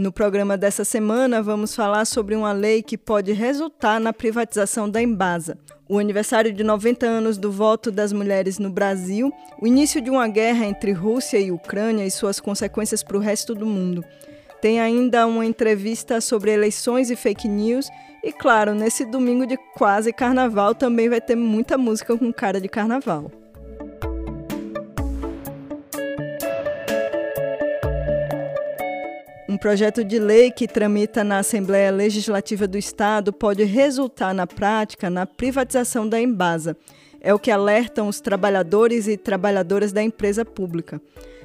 No programa dessa semana, vamos falar sobre uma lei que pode resultar na privatização da Embasa. O aniversário de 90 anos do voto das mulheres no Brasil, o início de uma guerra entre Rússia e Ucrânia e suas consequências para o resto do mundo. Tem ainda uma entrevista sobre eleições e fake news. E claro, nesse domingo de quase carnaval também vai ter muita música com cara de carnaval. Projeto de lei que tramita na Assembleia Legislativa do Estado pode resultar na prática na privatização da Embasa. É o que alertam os trabalhadores e trabalhadoras da empresa pública.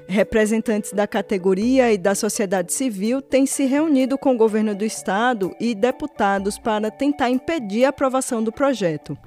Representantes da categoria e da sociedade civil têm se reunido com o governo do estado e deputados para tentar impedir a aprovação do projeto.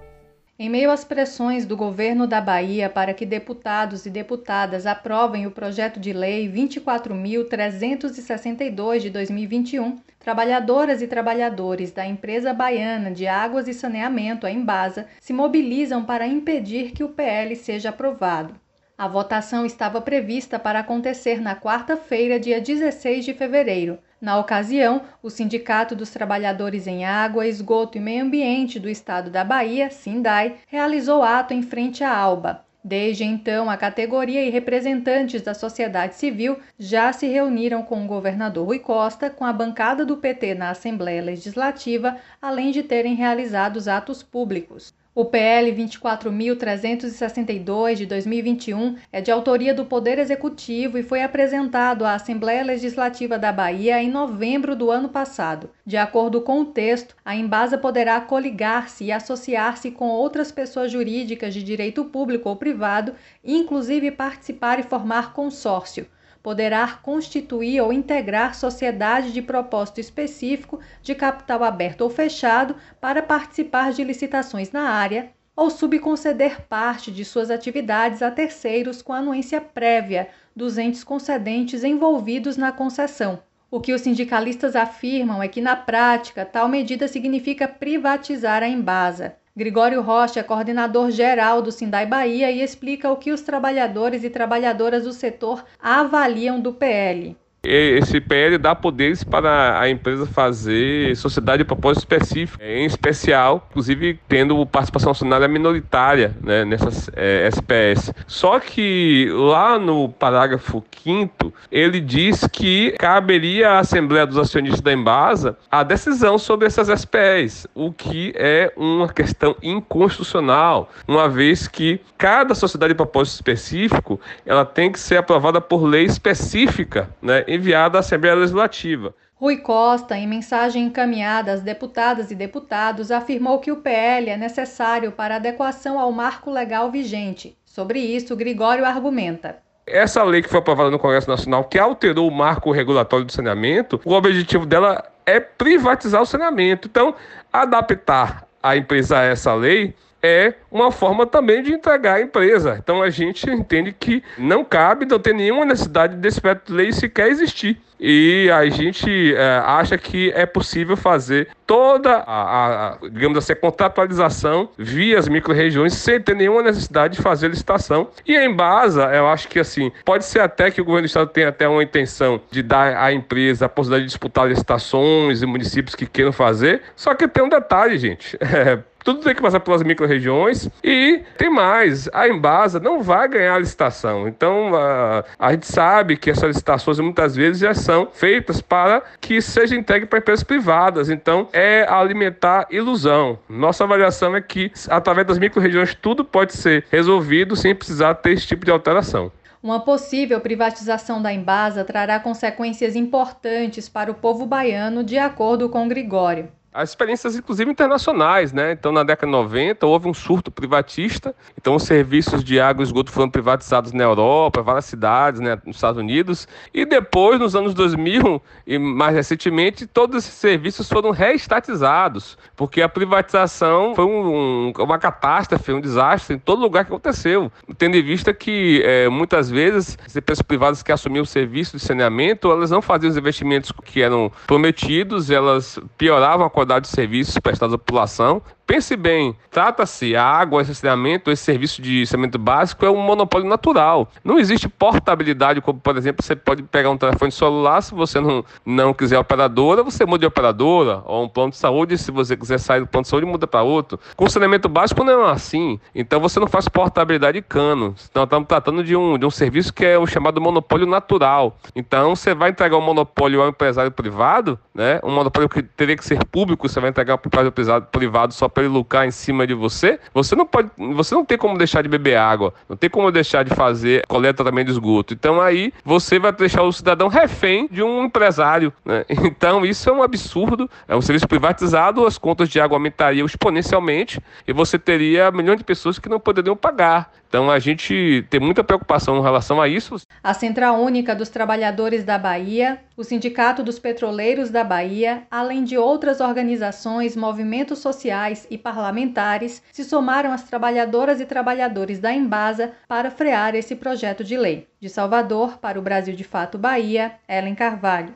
Em meio às pressões do governo da Bahia para que deputados e deputadas aprovem o projeto de lei 24.362 de 2021, trabalhadoras e trabalhadores da empresa baiana de águas e saneamento, a Embasa, se mobilizam para impedir que o PL seja aprovado. A votação estava prevista para acontecer na quarta-feira, dia 16 de fevereiro. Na ocasião, o Sindicato dos Trabalhadores em Água, Esgoto e Meio Ambiente do Estado da Bahia, SINDAI, realizou ato em frente à ALBA. Desde então, a categoria e representantes da sociedade civil já se reuniram com o governador Rui Costa, com a bancada do PT na Assembleia Legislativa, além de terem realizado atos públicos. O PL 24.362 de 2021 é de autoria do Poder Executivo e foi apresentado à Assembleia Legislativa da Bahia em novembro do ano passado. De acordo com o texto, a Embasa poderá coligar-se e associar-se com outras pessoas jurídicas de direito público ou privado, inclusive participar e formar consórcio poderá constituir ou integrar sociedade de propósito específico de capital aberto ou fechado para participar de licitações na área ou subconceder parte de suas atividades a terceiros com anuência prévia dos entes concedentes envolvidos na concessão. O que os sindicalistas afirmam é que, na prática, tal medida significa privatizar a Embasa. Gregório Rocha é coordenador geral do Sindai Bahia e explica o que os trabalhadores e trabalhadoras do setor avaliam do PL esse PL dá poderes para a empresa fazer sociedade de propósito específico, em especial, inclusive tendo participação acionária minoritária né, nessas é, SPS. Só que lá no parágrafo 5 ele diz que caberia à Assembleia dos Acionistas da Embasa a decisão sobre essas SPS, o que é uma questão inconstitucional, uma vez que cada sociedade de propósito específico ela tem que ser aprovada por lei específica, né? Enviada à Assembleia Legislativa. Rui Costa, em mensagem encaminhada às deputadas e deputados, afirmou que o PL é necessário para adequação ao marco legal vigente. Sobre isso, Gregório argumenta. Essa lei que foi aprovada no Congresso Nacional, que alterou o marco regulatório do saneamento, o objetivo dela é privatizar o saneamento. Então, adaptar a empresa a essa lei é uma forma também de entregar a empresa. Então a gente entende que não cabe, não tem nenhuma necessidade desse projeto de lei sequer existir. E a gente é, acha que é possível fazer toda a, a, digamos assim, a contratualização via as micro-regiões sem ter nenhuma necessidade de fazer licitação. E em Embasa, eu acho que assim, pode ser até que o governo do estado tenha até uma intenção de dar à empresa a possibilidade de disputar licitações e municípios que queiram fazer, só que tem um detalhe, gente. É, tudo tem que passar pelas micro-regiões e tem mais, a Embasa não vai ganhar a licitação. Então, a, a gente sabe que essas licitações muitas vezes já são feitas para que seja entregue para empresas privadas. Então, é alimentar ilusão. Nossa avaliação é que, através das micro-regiões, tudo pode ser resolvido sem precisar ter esse tipo de alteração. Uma possível privatização da Embasa trará consequências importantes para o povo baiano, de acordo com Gregório as experiências, inclusive, internacionais, né? Então, na década de 90, houve um surto privatista. Então, os serviços de água e esgoto foram privatizados na Europa, várias cidades, né, nos Estados Unidos. E depois, nos anos 2000 e mais recentemente, todos esses serviços foram reestatizados, porque a privatização foi um, um, uma catástrofe, um desastre em todo lugar que aconteceu. Tendo em vista que, é, muitas vezes, as empresas privadas que assumiam o serviço de saneamento, elas não faziam os investimentos que eram prometidos, elas pioravam a qualidade de serviços prestados à população Pense bem, trata-se a água, esse saneamento, esse serviço de saneamento básico é um monopólio natural. Não existe portabilidade, como por exemplo, você pode pegar um telefone celular, se você não, não quiser operadora, você muda de operadora, ou um plano de saúde, se você quiser sair do plano de saúde, muda para outro. Com saneamento básico não é assim. Então você não faz portabilidade de cano. Nós estamos tratando de um, de um serviço que é o chamado monopólio natural. Então você vai entregar um monopólio ao empresário privado, né? um monopólio que teria que ser público, você vai entregar para o empresário privado só para ele lucrar em cima de você, você não pode, você não tem como deixar de beber água, não tem como deixar de fazer coleta também de esgoto. Então aí você vai deixar o cidadão refém de um empresário. Né? Então isso é um absurdo. É um serviço privatizado, as contas de água aumentariam exponencialmente e você teria milhões de pessoas que não poderiam pagar. Então a gente tem muita preocupação em relação a isso. A Central Única dos Trabalhadores da Bahia, o Sindicato dos Petroleiros da Bahia, além de outras organizações, movimentos sociais e parlamentares, se somaram às trabalhadoras e trabalhadores da Embasa para frear esse projeto de lei. De Salvador para o Brasil de Fato Bahia, Ellen Carvalho.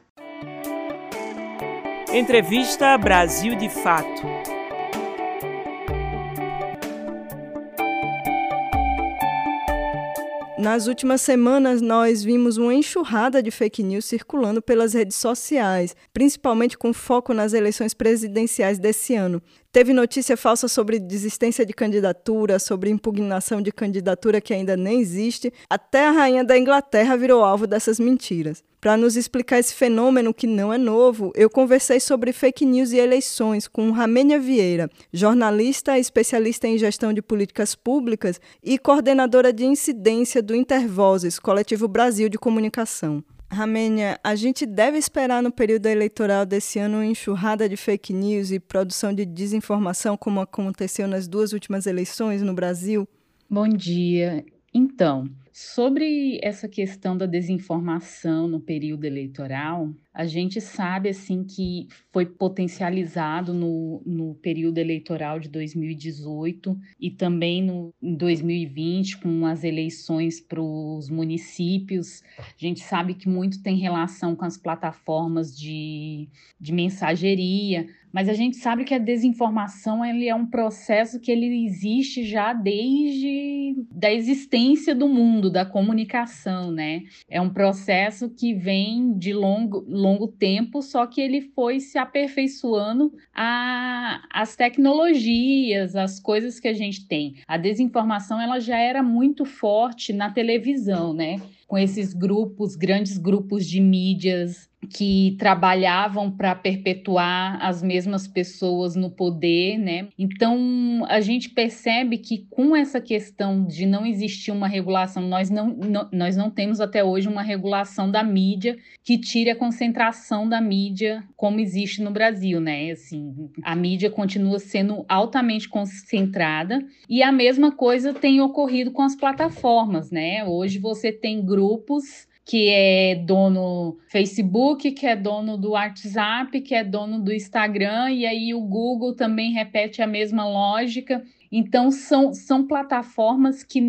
Entrevista Brasil de Fato. Nas últimas semanas, nós vimos uma enxurrada de fake news circulando pelas redes sociais, principalmente com foco nas eleições presidenciais desse ano. Teve notícia falsa sobre desistência de candidatura, sobre impugnação de candidatura que ainda nem existe. Até a rainha da Inglaterra virou alvo dessas mentiras. Para nos explicar esse fenômeno que não é novo, eu conversei sobre fake news e eleições com Ramênia Vieira, jornalista, especialista em gestão de políticas públicas e coordenadora de incidência do Intervozes, Coletivo Brasil de Comunicação. Ramênia, a gente deve esperar no período eleitoral desse ano uma enxurrada de fake news e produção de desinformação, como aconteceu nas duas últimas eleições no Brasil? Bom dia. Então, Sobre essa questão da desinformação no período eleitoral, a gente sabe assim que foi potencializado no, no período eleitoral de 2018 e também no, em 2020 com as eleições para os municípios. A gente sabe que muito tem relação com as plataformas de, de mensageria, mas a gente sabe que a desinformação ele é um processo que ele existe já desde da existência do mundo, da comunicação, né? É um processo que vem de longo longo tempo, só que ele foi se aperfeiçoando a, as tecnologias, as coisas que a gente tem. A desinformação ela já era muito forte na televisão, né? Com esses grupos, grandes grupos de mídias que trabalhavam para perpetuar as mesmas pessoas no poder, né? Então a gente percebe que com essa questão de não existir uma regulação, nós não, não, nós não temos até hoje uma regulação da mídia que tire a concentração da mídia como existe no Brasil, né? Assim, a mídia continua sendo altamente concentrada e a mesma coisa tem ocorrido com as plataformas, né? Hoje você tem grupos que é dono Facebook, que é dono do WhatsApp, que é dono do Instagram, e aí o Google também repete a mesma lógica. Então, são, são plataformas que,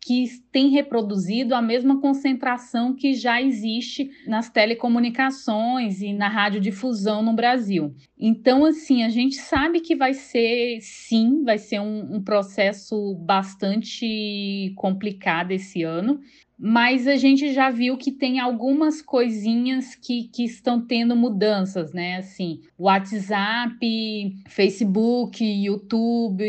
que têm reproduzido a mesma concentração que já existe nas telecomunicações e na radiodifusão no Brasil. Então, assim, a gente sabe que vai ser, sim, vai ser um, um processo bastante complicado esse ano mas a gente já viu que tem algumas coisinhas que, que estão tendo mudanças, né? Assim, WhatsApp, Facebook, YouTube,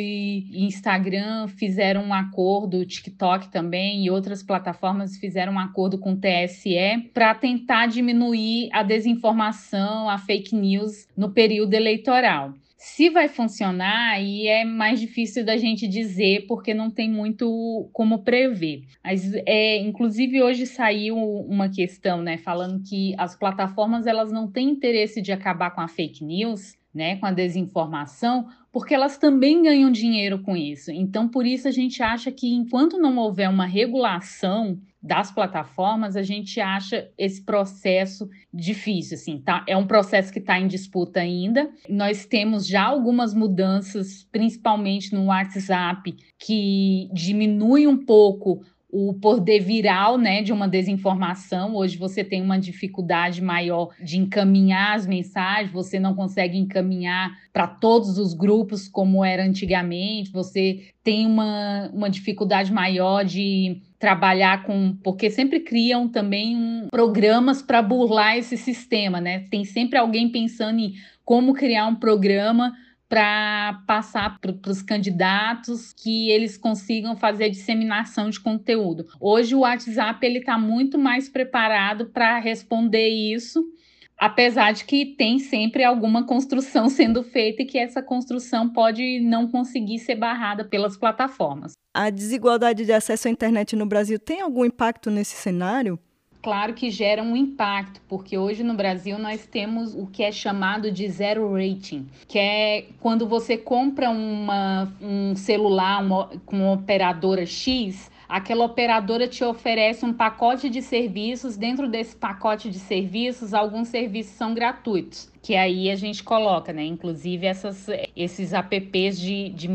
Instagram fizeram um acordo, TikTok também e outras plataformas fizeram um acordo com o TSE para tentar diminuir a desinformação, a fake news no período eleitoral. Se vai funcionar, aí é mais difícil da gente dizer, porque não tem muito como prever. Mas, é, inclusive, hoje saiu uma questão, né, falando que as plataformas elas não têm interesse de acabar com a fake news, né, com a desinformação, porque elas também ganham dinheiro com isso. Então, por isso a gente acha que enquanto não houver uma regulação das plataformas, a gente acha esse processo difícil, assim, tá? É um processo que está em disputa ainda. Nós temos já algumas mudanças, principalmente no WhatsApp, que diminui um pouco o poder viral né, de uma desinformação. Hoje você tem uma dificuldade maior de encaminhar as mensagens, você não consegue encaminhar para todos os grupos como era antigamente, você tem uma, uma dificuldade maior de trabalhar com. Porque sempre criam também um, programas para burlar esse sistema, né? Tem sempre alguém pensando em como criar um programa para passar para os candidatos que eles consigam fazer a disseminação de conteúdo. Hoje o WhatsApp ele está muito mais preparado para responder isso, apesar de que tem sempre alguma construção sendo feita e que essa construção pode não conseguir ser barrada pelas plataformas. A desigualdade de acesso à internet no Brasil tem algum impacto nesse cenário? claro que gera um impacto, porque hoje no Brasil nós temos o que é chamado de zero rating, que é quando você compra uma, um celular uma, com uma operadora X, aquela operadora te oferece um pacote de serviços. Dentro desse pacote de serviços, alguns serviços são gratuitos, que aí a gente coloca, né? Inclusive essas, esses apps de, de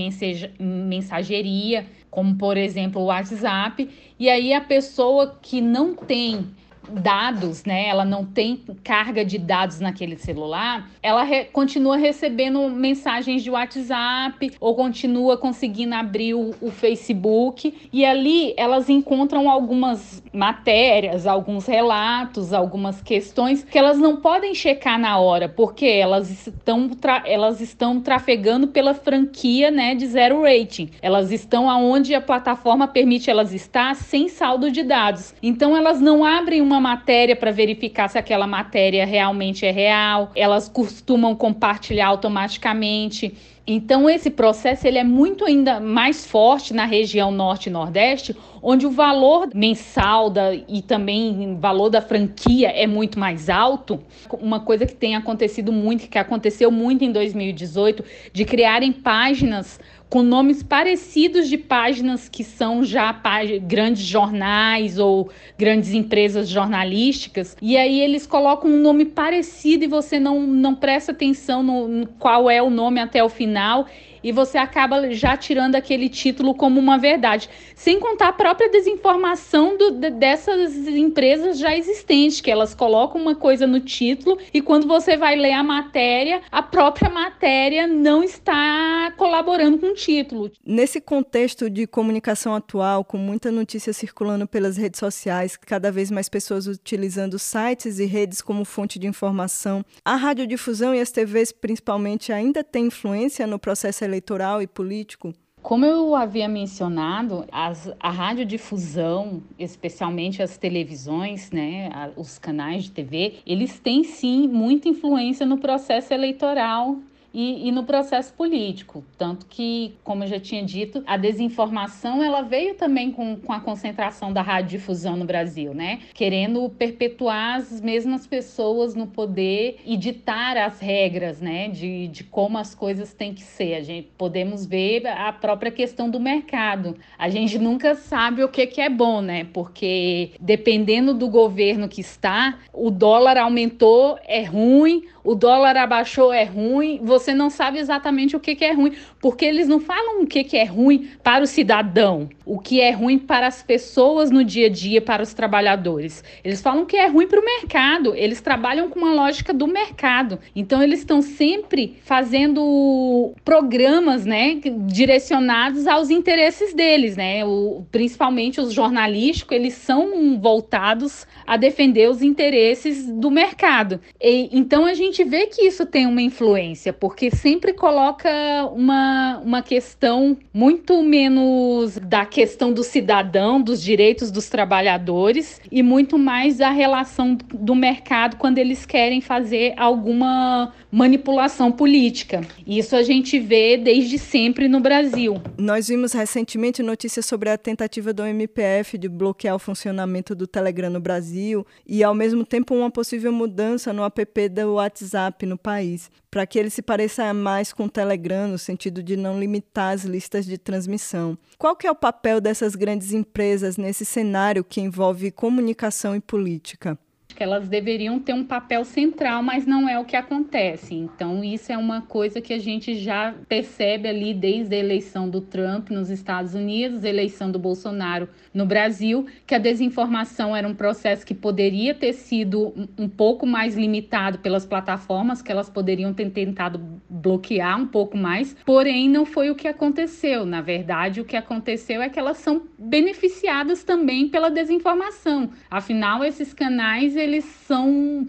mensageria, como por exemplo o WhatsApp. E aí a pessoa que não tem dados, né? Ela não tem carga de dados naquele celular, ela re continua recebendo mensagens de WhatsApp ou continua conseguindo abrir o, o, Facebook e ali elas encontram algumas matérias, alguns relatos, algumas questões que elas não podem checar na hora, porque elas estão elas estão trafegando pela franquia, né, de zero rating. Elas estão aonde a plataforma permite elas estar sem saldo de dados. Então elas não abrem uma uma matéria para verificar se aquela matéria realmente é real, elas costumam compartilhar automaticamente. Então esse processo ele é muito ainda mais forte na região norte e nordeste, onde o valor mensal da, e também valor da franquia é muito mais alto. Uma coisa que tem acontecido muito, que aconteceu muito em 2018, de criarem páginas com nomes parecidos de páginas que são já grandes jornais ou grandes empresas jornalísticas. E aí eles colocam um nome parecido e você não, não presta atenção no, no qual é o nome até o final e você acaba já tirando aquele título como uma verdade. Sem contar a própria desinformação do, de, dessas empresas já existentes, que elas colocam uma coisa no título e quando você vai ler a matéria, a própria matéria não está colaborando com o título. Nesse contexto de comunicação atual, com muita notícia circulando pelas redes sociais, cada vez mais pessoas utilizando sites e redes como fonte de informação, a radiodifusão e as TVs principalmente ainda têm influência no processo eleitoral eleitoral e político? Como eu havia mencionado, as, a radiodifusão, especialmente as televisões, né, a, os canais de TV, eles têm sim muita influência no processo eleitoral e, e, no processo político. Tanto que, como eu já tinha dito, a desinformação ela veio também com, com a concentração da radiodifusão no Brasil, né? Querendo perpetuar as mesmas pessoas no poder e ditar as regras, né? De, de como as coisas têm que ser. A gente podemos ver a própria questão do mercado. A gente nunca sabe o que, que é bom, né? Porque dependendo do governo que está, o dólar aumentou, é ruim, o dólar abaixou, é ruim. Você você não sabe exatamente o que, que é ruim, porque eles não falam o que, que é ruim para o cidadão, o que é ruim para as pessoas no dia a dia, para os trabalhadores. Eles falam que é ruim para o mercado, eles trabalham com uma lógica do mercado. Então, eles estão sempre fazendo programas né, direcionados aos interesses deles, né? O, principalmente os jornalísticos, eles são voltados a defender os interesses do mercado. E, então, a gente vê que isso tem uma influência, sempre coloca uma, uma questão muito menos da questão do cidadão, dos direitos dos trabalhadores e muito mais da relação do mercado quando eles querem fazer alguma manipulação política. Isso a gente vê desde sempre no Brasil. Nós vimos recentemente notícias sobre a tentativa do MPF de bloquear o funcionamento do Telegram no Brasil e, ao mesmo tempo, uma possível mudança no app do WhatsApp no país, para que ele se pareça mais com o Telegram, no sentido de não limitar as listas de transmissão. Qual que é o papel dessas grandes empresas nesse cenário que envolve comunicação e política? Que elas deveriam ter um papel central, mas não é o que acontece. Então, isso é uma coisa que a gente já percebe ali desde a eleição do Trump nos Estados Unidos, eleição do Bolsonaro no Brasil, que a desinformação era um processo que poderia ter sido um pouco mais limitado pelas plataformas, que elas poderiam ter tentado bloquear um pouco mais, porém não foi o que aconteceu. Na verdade, o que aconteceu é que elas são beneficiadas também pela desinformação. Afinal, esses canais eles são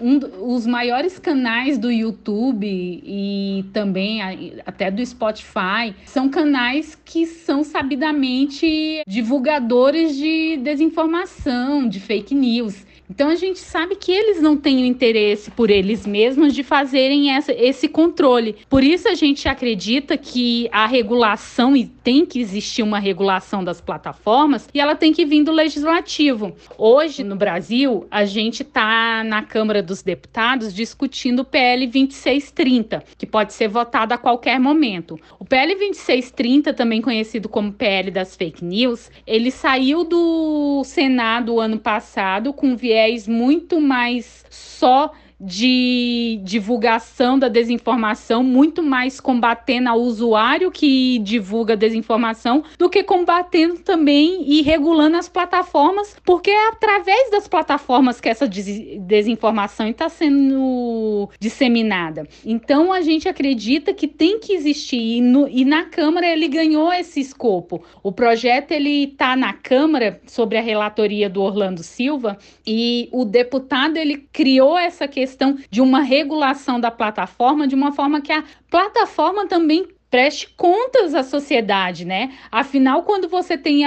um, os maiores canais do YouTube e também até do Spotify. São canais que são sabidamente divulgadores de desinformação, de fake news. Então a gente sabe que eles não têm o interesse por eles mesmos de fazerem essa, esse controle. Por isso a gente acredita que a regulação e tem que existir uma regulação das plataformas e ela tem que vir do legislativo. Hoje no Brasil a gente está na Câmara dos Deputados discutindo o PL 2630, que pode ser votado a qualquer momento. O PL 2630, também conhecido como PL das fake news, ele saiu do Senado ano passado com viés viés muito mais só de divulgação da desinformação, muito mais combatendo ao usuário que divulga desinformação do que combatendo também e regulando as plataformas, porque é através das plataformas que essa desinformação está sendo disseminada. Então a gente acredita que tem que existir e, no, e na Câmara ele ganhou esse escopo. O projeto ele está na Câmara sobre a relatoria do Orlando Silva e o deputado ele criou essa questão questão de uma regulação da plataforma de uma forma que a plataforma também preste contas à sociedade, né? Afinal, quando você tem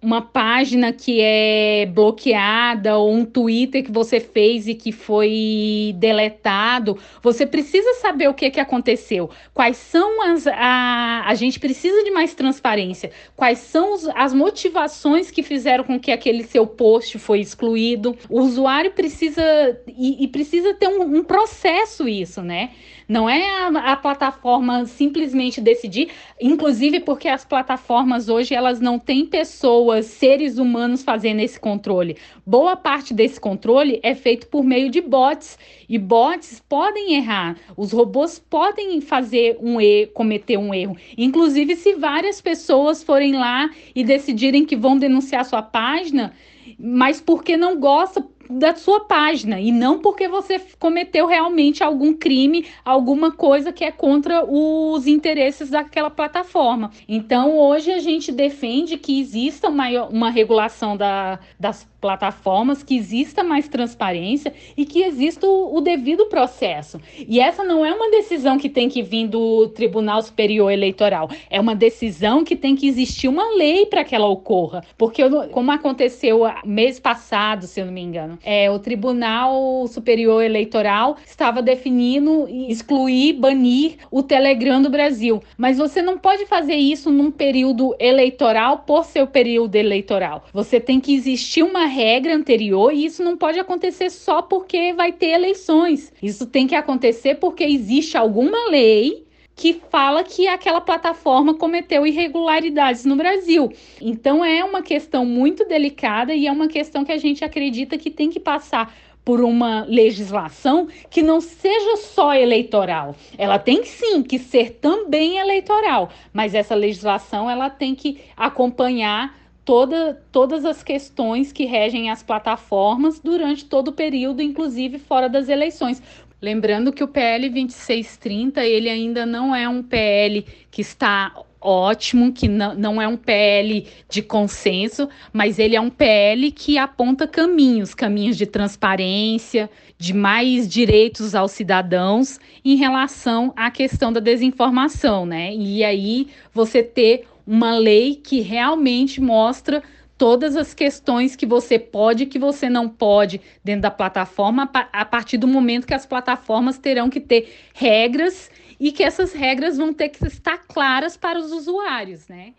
uma página que é bloqueada ou um Twitter que você fez e que foi deletado, você precisa saber o que, que aconteceu. Quais são as. A, a gente precisa de mais transparência. Quais são os, as motivações que fizeram com que aquele seu post foi excluído. O usuário precisa. E, e precisa ter um, um processo isso, né? Não é a, a, plataforma simplesmente decidir, inclusive porque as plataformas hoje elas não têm pessoas, seres humanos fazendo esse controle. Boa parte desse controle é feito por meio de bots e bots podem errar. Os robôs podem fazer um erro, cometer um erro. Inclusive se várias pessoas forem lá e decidirem que vão denunciar sua página, mas porque não gosta da sua página e não porque você cometeu realmente algum crime, alguma coisa que é contra os interesses daquela plataforma. Então, hoje a gente defende que exista uma, uma regulação da, das plataformas, que exista mais transparência e que exista o, o, devido processo. E essa não é uma decisão que tem que vir do Tribunal Superior Eleitoral, é uma decisão que tem que existir uma lei para que ela ocorra. Porque, como aconteceu mês passado, se eu não me engano, é, o Tribunal Superior Eleitoral estava definindo excluir, banir o Telegram do Brasil. Mas você não pode fazer isso num período eleitoral por seu período eleitoral. Você tem que existir uma regra anterior e isso não pode acontecer só porque vai ter eleições. Isso tem que acontecer porque existe alguma lei que fala que aquela plataforma cometeu irregularidades no Brasil. Então é uma questão muito delicada e é uma questão que a gente acredita que tem que passar por uma legislação que não seja só eleitoral. Ela tem sim que ser também eleitoral, mas essa legislação ela tem que acompanhar toda, todas as questões que regem as plataformas durante todo o período, inclusive fora das eleições. Lembrando que o PL 2630 ele ainda não é um PL que está ótimo, que não, é um PL de consenso, mas ele é um PL que aponta caminhos, caminhos de transparência, de mais direitos aos cidadãos em relação à questão da desinformação, né? E aí você ter uma lei que realmente mostra todas as questões que você pode e que você não pode dentro da plataforma, a partir do momento que as plataformas terão que ter regras e que essas regras vão ter que estar claras para os usuários, né?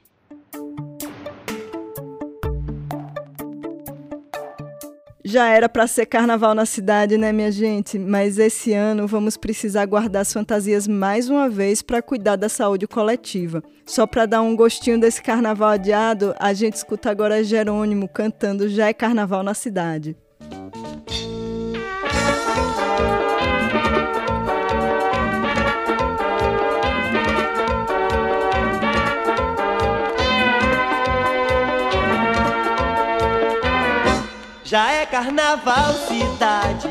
Já era para ser carnaval na cidade, né, minha gente? Mas esse ano vamos precisar guardar as fantasias mais uma vez para cuidar da saúde coletiva. Só para dar um gostinho desse carnaval adiado, a gente escuta agora Jerônimo cantando Já é Carnaval na Cidade. Já é carnaval, cidade,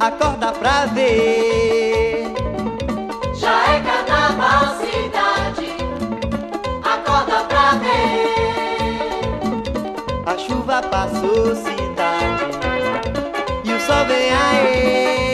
acorda pra ver. Já é carnaval, A chuva passou, cidade, e o sol vem aí.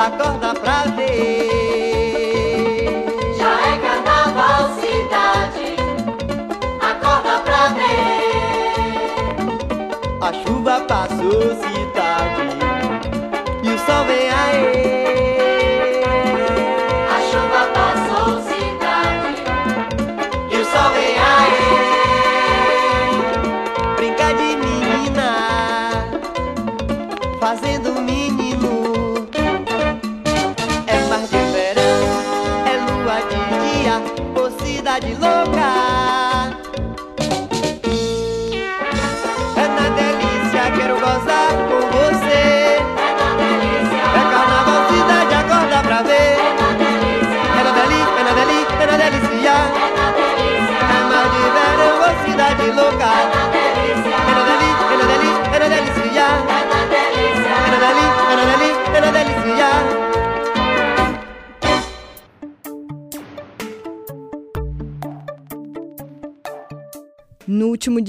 Acorda pra ver.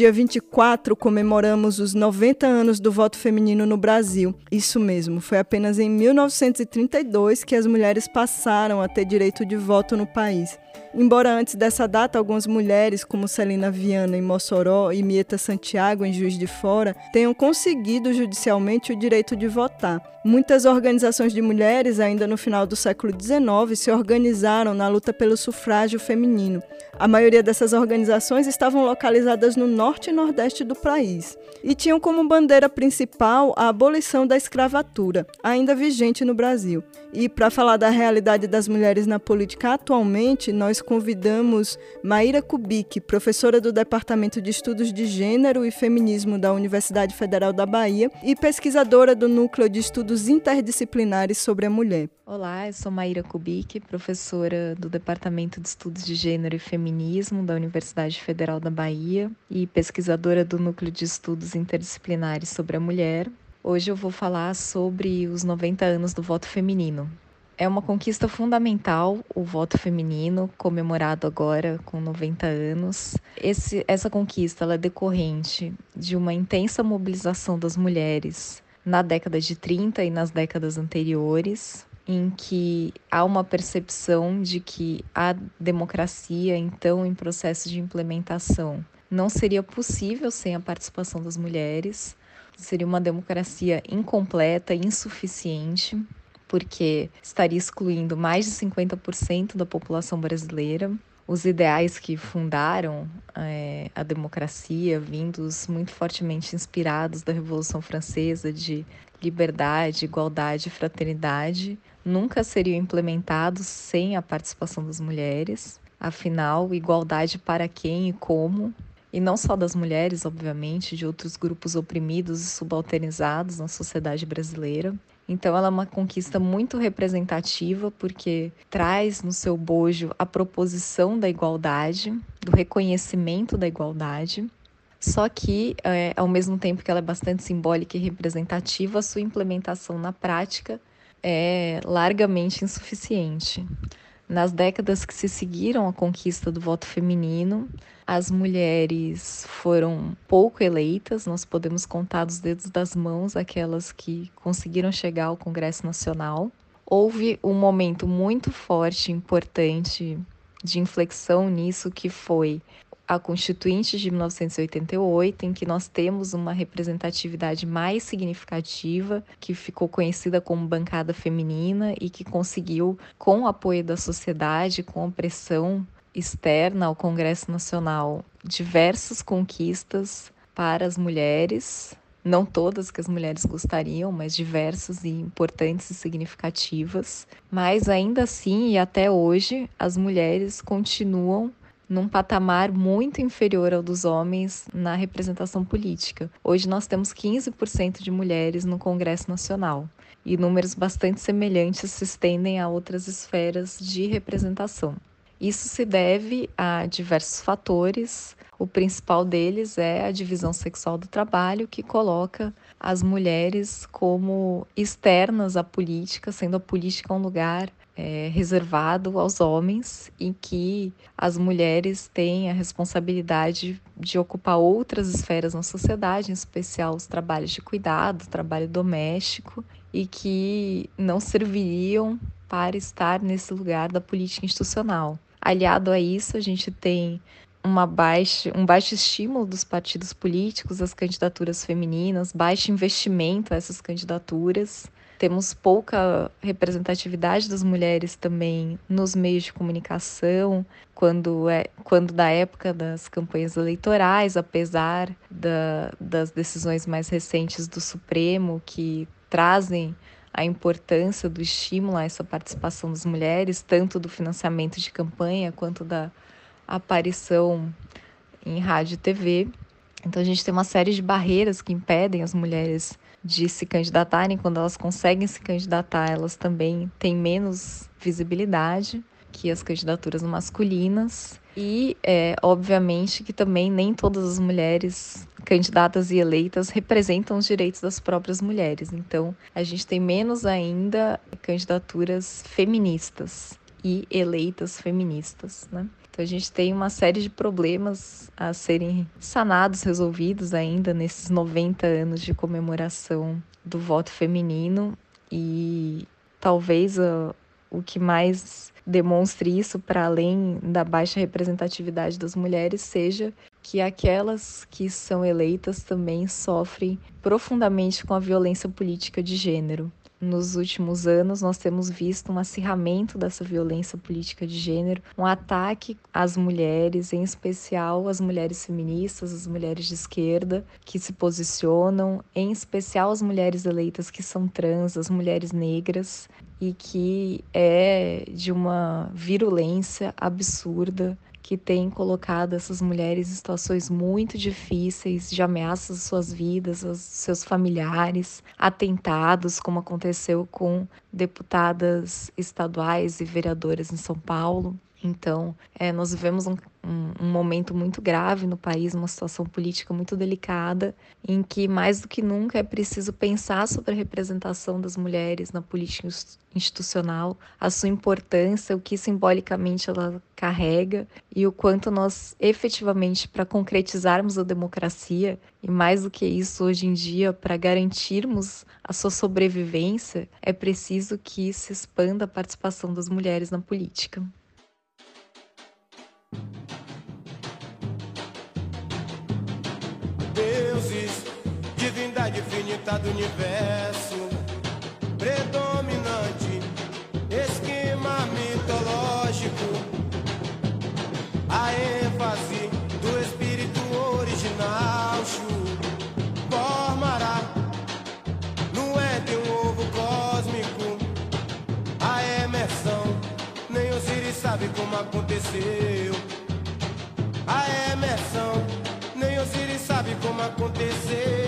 Dia 24, comemoramos os 90 anos do voto feminino no Brasil. Isso mesmo, foi apenas em 1932 que as mulheres passaram a ter direito de voto no país. Embora antes dessa data algumas mulheres, como Celina Viana em Mossoró e Mieta Santiago em Juiz de Fora, tenham conseguido judicialmente o direito de votar. Muitas organizações de mulheres, ainda no final do século XIX, se organizaram na luta pelo sufrágio feminino. A maioria dessas organizações estavam localizadas no norte e nordeste do país e tinham como bandeira principal a abolição da escravatura, ainda vigente no Brasil. E para falar da realidade das mulheres na política atualmente, nós convidamos Maíra Kubik, professora do Departamento de Estudos de Gênero e Feminismo da Universidade Federal da Bahia e pesquisadora do Núcleo de Estudos Interdisciplinares sobre a Mulher. Olá, eu sou Maíra Kubik, professora do Departamento de Estudos de Gênero e Feminismo da Universidade Federal da Bahia e pesquisadora do Núcleo de Estudos Interdisciplinares sobre a Mulher. Hoje eu vou falar sobre os 90 anos do voto feminino. É uma conquista fundamental o voto feminino, comemorado agora com 90 anos. Esse, essa conquista é decorrente de uma intensa mobilização das mulheres na década de 30 e nas décadas anteriores, em que há uma percepção de que a democracia, então, em processo de implementação, não seria possível sem a participação das mulheres, seria uma democracia incompleta, insuficiente, porque estaria excluindo mais de 50% da população brasileira. Os ideais que fundaram é, a democracia, vindos muito fortemente inspirados da Revolução Francesa, de liberdade, igualdade e fraternidade, nunca seriam implementados sem a participação das mulheres. Afinal, igualdade para quem e como, e não só das mulheres, obviamente, de outros grupos oprimidos e subalternizados na sociedade brasileira. Então, ela é uma conquista muito representativa porque traz no seu bojo a proposição da igualdade, do reconhecimento da igualdade. Só que, é, ao mesmo tempo que ela é bastante simbólica e representativa, a sua implementação na prática é largamente insuficiente. Nas décadas que se seguiram à conquista do voto feminino, as mulheres foram pouco eleitas, nós podemos contar dos dedos das mãos aquelas que conseguiram chegar ao Congresso Nacional. Houve um momento muito forte, importante de inflexão nisso, que foi a Constituinte de 1988, em que nós temos uma representatividade mais significativa, que ficou conhecida como bancada feminina e que conseguiu, com o apoio da sociedade, com a pressão externa ao Congresso Nacional, diversas conquistas para as mulheres, não todas que as mulheres gostariam, mas diversas e importantes e significativas. Mas ainda assim, e até hoje, as mulheres continuam num patamar muito inferior ao dos homens na representação política. Hoje nós temos 15% de mulheres no Congresso Nacional e números bastante semelhantes se estendem a outras esferas de representação. Isso se deve a diversos fatores. O principal deles é a divisão sexual do trabalho, que coloca as mulheres como externas à política, sendo a política um lugar é, reservado aos homens, em que as mulheres têm a responsabilidade de ocupar outras esferas na sociedade, em especial os trabalhos de cuidado, trabalho doméstico, e que não serviriam para estar nesse lugar da política institucional. Aliado a isso, a gente tem uma baixa, um baixo estímulo dos partidos políticos às candidaturas femininas, baixo investimento a essas candidaturas. Temos pouca representatividade das mulheres também nos meios de comunicação, quando é quando da época das campanhas eleitorais, apesar da, das decisões mais recentes do Supremo que trazem a importância do estímulo a essa participação das mulheres, tanto do financiamento de campanha quanto da aparição em rádio e TV. Então a gente tem uma série de barreiras que impedem as mulheres de se candidatarem, quando elas conseguem se candidatar, elas também têm menos visibilidade que as candidaturas masculinas. E, é, obviamente, que também nem todas as mulheres candidatas e eleitas representam os direitos das próprias mulheres. Então, a gente tem menos ainda candidaturas feministas e eleitas feministas, né? Então a gente tem uma série de problemas a serem sanados, resolvidos ainda nesses 90 anos de comemoração do voto feminino e talvez o, o que mais demonstre isso para além da baixa representatividade das mulheres seja que aquelas que são eleitas também sofrem profundamente com a violência política de gênero. Nos últimos anos, nós temos visto um acirramento dessa violência política de gênero, um ataque às mulheres, em especial às mulheres feministas, as mulheres de esquerda que se posicionam, em especial as mulheres eleitas que são trans, as mulheres negras, e que é de uma virulência absurda que tem colocado essas mulheres em situações muito difíceis, de ameaças às suas vidas, aos seus familiares, atentados, como aconteceu com deputadas estaduais e vereadoras em São Paulo. Então, é, nós vivemos um, um, um, momento muito grave no país, uma situação política muito delicada, em que mais do que nunca é preciso pensar sobre a representação das mulheres na política institucional, a sua importância, o que simbolicamente ela carrega e o quanto nós efetivamente, para concretizarmos a democracia, e mais do que isso hoje em dia, para garantirmos a sua sobrevivência, é preciso que se expanda a participação das mulheres na política. Infinita do universo, predominante, esquema mitológico, a ênfase do espírito original, formará no éter um ovo cósmico, a emersão, nem Osiris sabe como aconteceu. A emersão, nem Osiris sabe como aconteceu.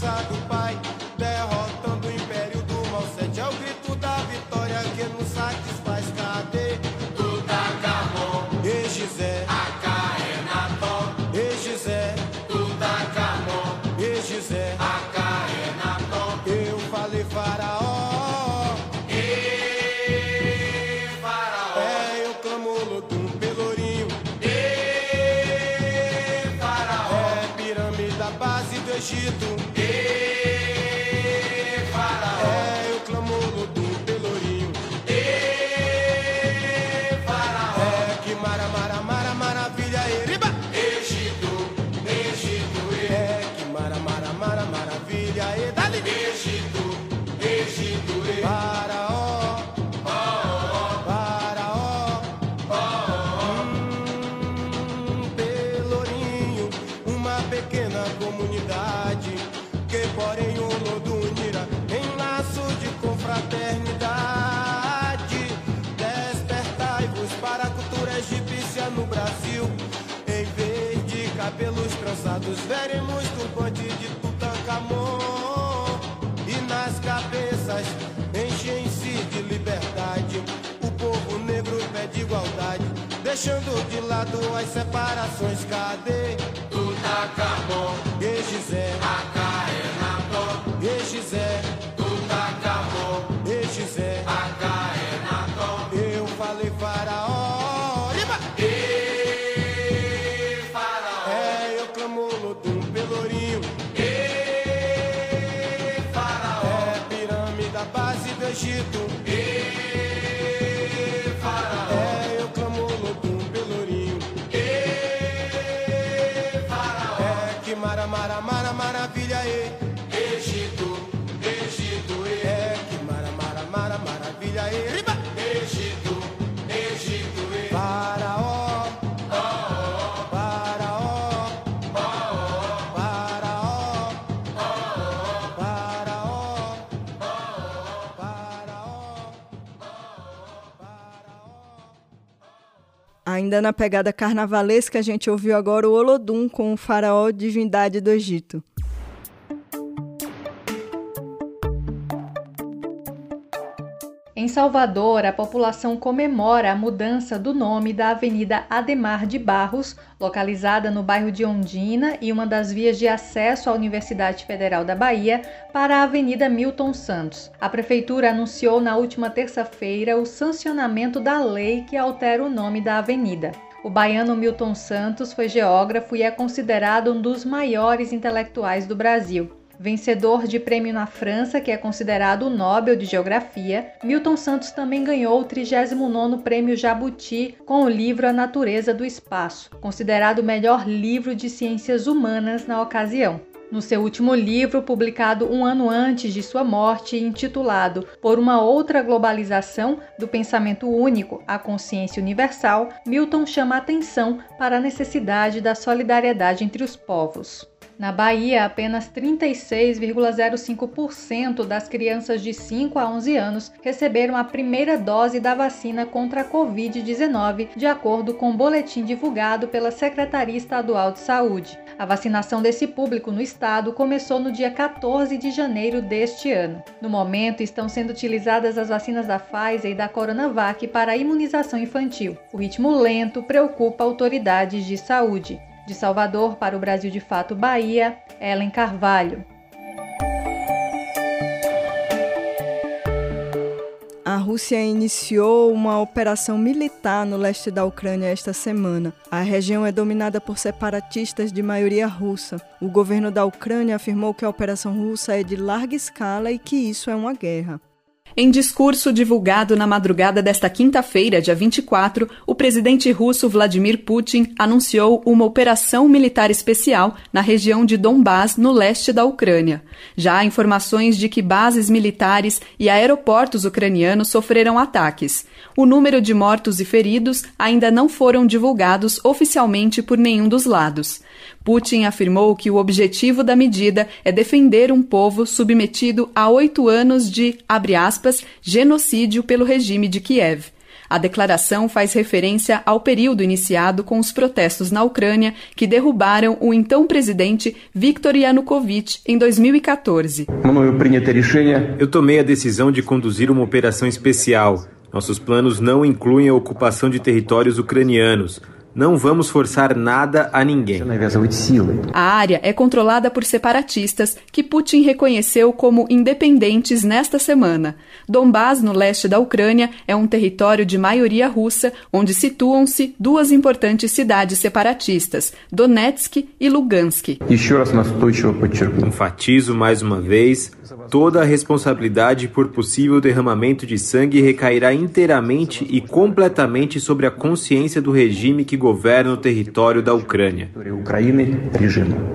Cause I cabelos trançados, veremos turbante de Tutankhamon. E nas cabeças enchem-se de liberdade. O povo negro pede igualdade, deixando de lado as separações. Cadê? Tutankhamon, Egizé, Acaenaton, Egizé, Ainda na pegada carnavalesca, a gente ouviu agora o Olodum com o faraó divindade do Egito. Em Salvador, a população comemora a mudança do nome da Avenida Ademar de Barros, localizada no bairro de Ondina e uma das vias de acesso à Universidade Federal da Bahia, para a Avenida Milton Santos. A prefeitura anunciou na última terça-feira o sancionamento da lei que altera o nome da avenida. O baiano Milton Santos foi geógrafo e é considerado um dos maiores intelectuais do Brasil. Vencedor de prêmio na França, que é considerado o Nobel de Geografia, Milton Santos também ganhou o 39º Prêmio Jabuti com o livro A Natureza do Espaço, considerado o melhor livro de ciências humanas na ocasião. No seu último livro, publicado um ano antes de sua morte, intitulado Por uma Outra Globalização do Pensamento Único à Consciência Universal, Milton chama atenção para a necessidade da solidariedade entre os povos. Na Bahia, apenas 36,05% das crianças de 5 a 11 anos receberam a primeira dose da vacina contra a Covid-19, de acordo com o um boletim divulgado pela Secretaria Estadual de Saúde. A vacinação desse público no estado começou no dia 14 de janeiro deste ano. No momento, estão sendo utilizadas as vacinas da Pfizer e da Coronavac para a imunização infantil. O ritmo lento preocupa autoridades de saúde. De Salvador para o Brasil de Fato Bahia, Ellen Carvalho. A Rússia iniciou uma operação militar no leste da Ucrânia esta semana. A região é dominada por separatistas de maioria russa. O governo da Ucrânia afirmou que a operação russa é de larga escala e que isso é uma guerra. Em discurso divulgado na madrugada desta quinta-feira, dia 24, o presidente russo Vladimir Putin anunciou uma operação militar especial na região de Donbás, no leste da Ucrânia. Já há informações de que bases militares e aeroportos ucranianos sofreram ataques. O número de mortos e feridos ainda não foram divulgados oficialmente por nenhum dos lados. Putin afirmou que o objetivo da medida é defender um povo submetido a oito anos de, abre aspas, genocídio pelo regime de Kiev. A declaração faz referência ao período iniciado com os protestos na Ucrânia que derrubaram o então presidente Viktor Yanukovych em 2014. Eu tomei a decisão de conduzir uma operação especial. Nossos planos não incluem a ocupação de territórios ucranianos. Não vamos forçar nada a ninguém. A área é controlada por separatistas que Putin reconheceu como independentes nesta semana. Donbás, no leste da Ucrânia, é um território de maioria russa, onde situam-se duas importantes cidades separatistas, Donetsk e Lugansk. Enfatizo mais uma vez Toda a responsabilidade por possível derramamento de sangue recairá inteiramente e completamente sobre a consciência do regime que governa o território da Ucrânia.